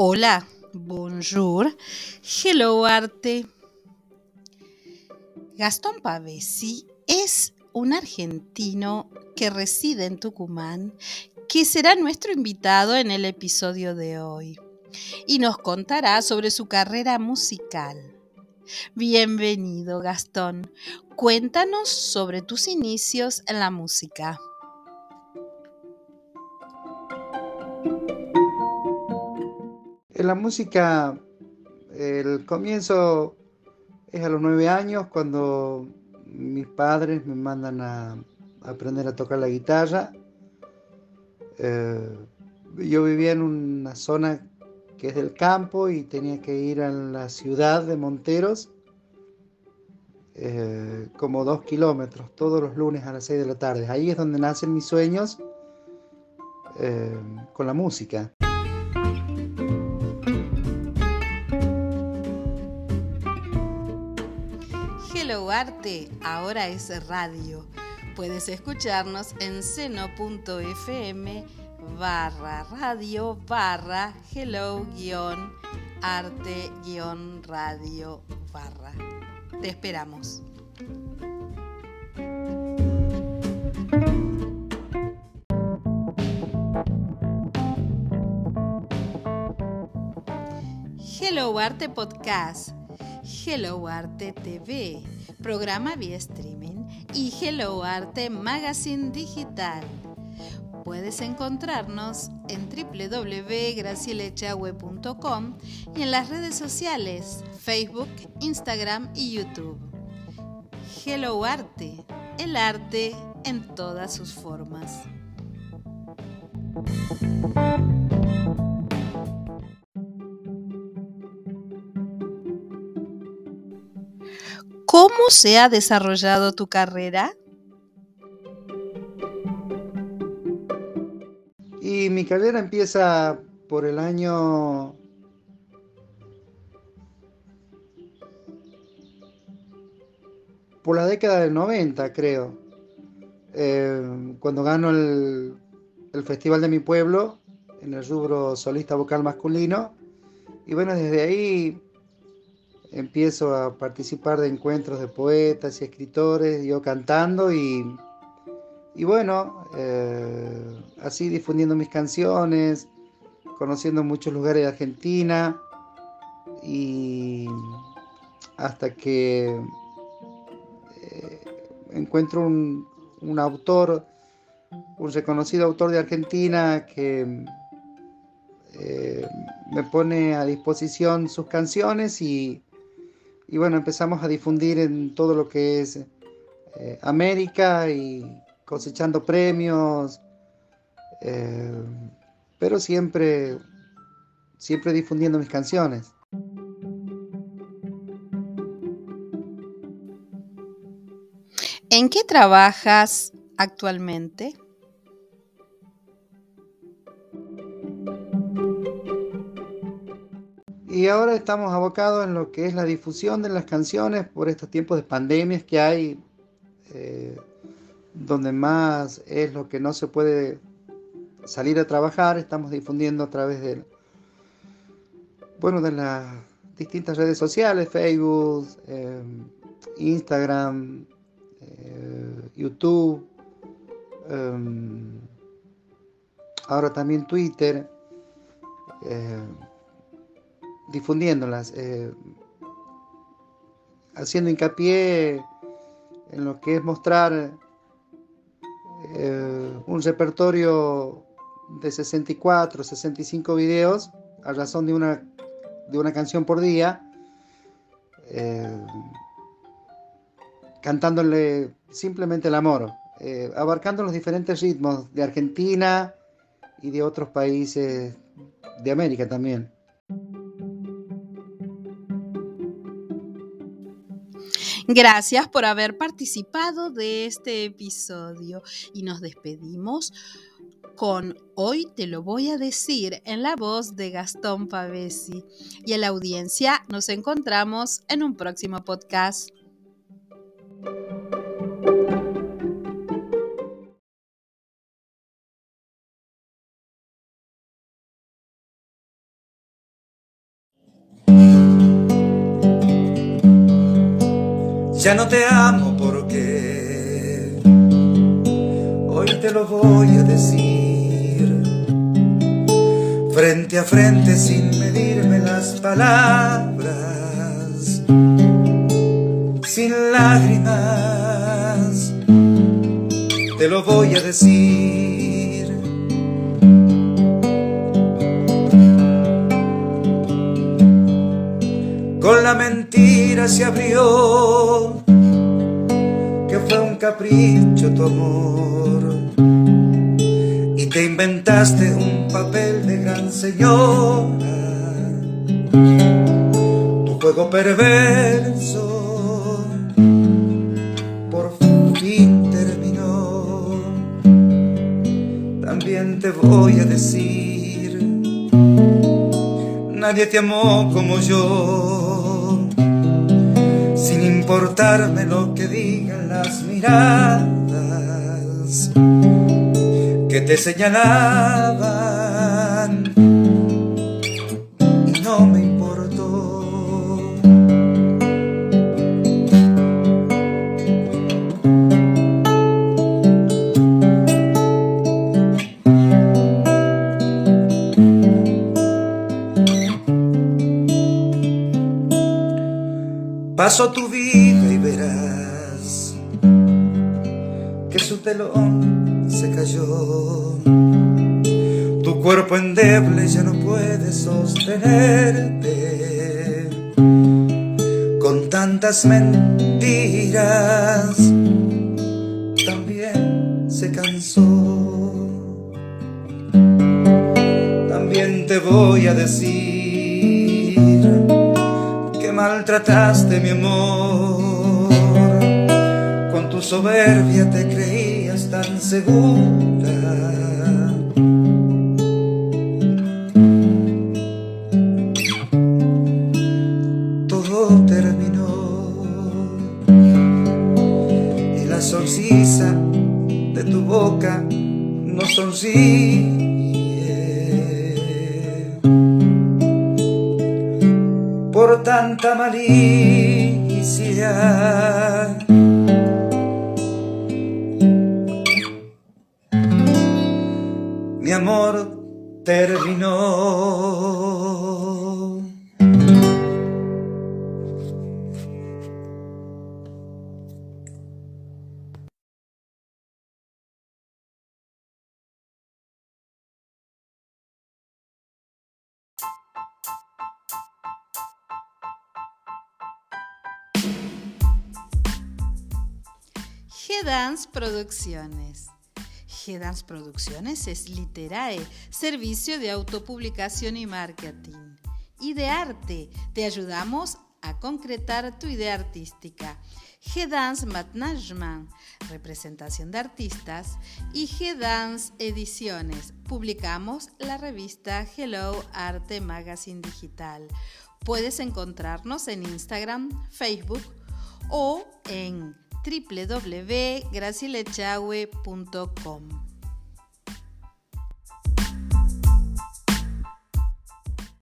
Hola, bonjour, hello arte. Gastón Pavesi es un argentino que reside en Tucumán, que será nuestro invitado en el episodio de hoy y nos contará sobre su carrera musical. Bienvenido, Gastón. Cuéntanos sobre tus inicios en la música. En la música, el comienzo es a los nueve años cuando mis padres me mandan a aprender a tocar la guitarra. Eh, yo vivía en una zona que es del campo y tenía que ir a la ciudad de Monteros eh, como dos kilómetros todos los lunes a las seis de la tarde. Ahí es donde nacen mis sueños eh, con la música. Hello Arte ahora es radio. Puedes escucharnos en seno.fm barra radio barra hello guion arte guion radio barra. Te esperamos. Hello Arte Podcast, Hello Arte TV, programa vía streaming y Hello Arte Magazine Digital. Puedes encontrarnos en www.gracielechahue.com y en las redes sociales Facebook, Instagram y YouTube. Hello Arte, el arte en todas sus formas. ¿Cómo se ha desarrollado tu carrera? Y mi carrera empieza por el año por la década del 90, creo. Eh, cuando gano el, festival de mi pueblo en el rubro solista vocal masculino. Y bueno, desde ahí empiezo a participar de encuentros de poetas y escritores, yo cantando y, y bueno, eh, así difundiendo mis canciones, conociendo muchos lugares de Argentina y hasta que eh, encuentro un, un, autor, un reconocido autor de Argentina que eh, me pone a disposición sus canciones y, y bueno, empezamos a difundir en todo lo que es eh, América y cosechando premios, eh, pero siempre, siempre difundiendo mis canciones. ¿En qué trabajas actualmente? Y ahora estamos abocados en lo que es la difusión de las canciones por estos tiempos de pandemias que hay, eh, donde más es lo que no se puede salir a trabajar. Estamos difundiendo a través de, bueno, de las distintas redes sociales, Facebook, eh, Instagram, eh, YouTube, ahora también Twitter difundiéndolas, eh, haciendo hincapié en lo que es mostrar eh, un repertorio de 64, 65 videos a razón de una, de una canción por día, eh, cantándole simplemente el amor, abarcando los diferentes ritmos de Argentina y de otros países de América también. Gracias por haber participado de este episodio y nos despedimos con Hoy te lo voy a decir en la voz de Gastón Pavesi. Y en la audiencia nos encontramos en un próximo podcast. Ya no te amo porque hoy te lo voy a decir frente a frente sin medirme las palabras, sin lágrimas, te lo voy a decir. Con la mentira se abrió capricho tu amor y te inventaste un papel de gran señora. Tu juego perverso por fin terminó. También te voy a decir, nadie te amó como yo, importarme lo que digan las miradas que te señalaban y no me importó. Paso tu vida y verás que su telón se cayó. Tu cuerpo endeble ya no puede sostenerte con tantas mentiras. También se cansó. También te voy a decir maltrataste mi amor. Con tu soberbia te creías tan segura. Todo terminó y la sonrisa de tu boca no sonríe. Por tanta malicia. Mi amor terminó. G-Dance Producciones. G-Dance Producciones es Literae, servicio de autopublicación y marketing. Y de arte, te ayudamos a concretar tu idea artística. G-Dance Management, representación de artistas. Y G-Dance Ediciones, publicamos la revista Hello Arte Magazine Digital. Puedes encontrarnos en Instagram, Facebook o en www.gracilechagüe.com.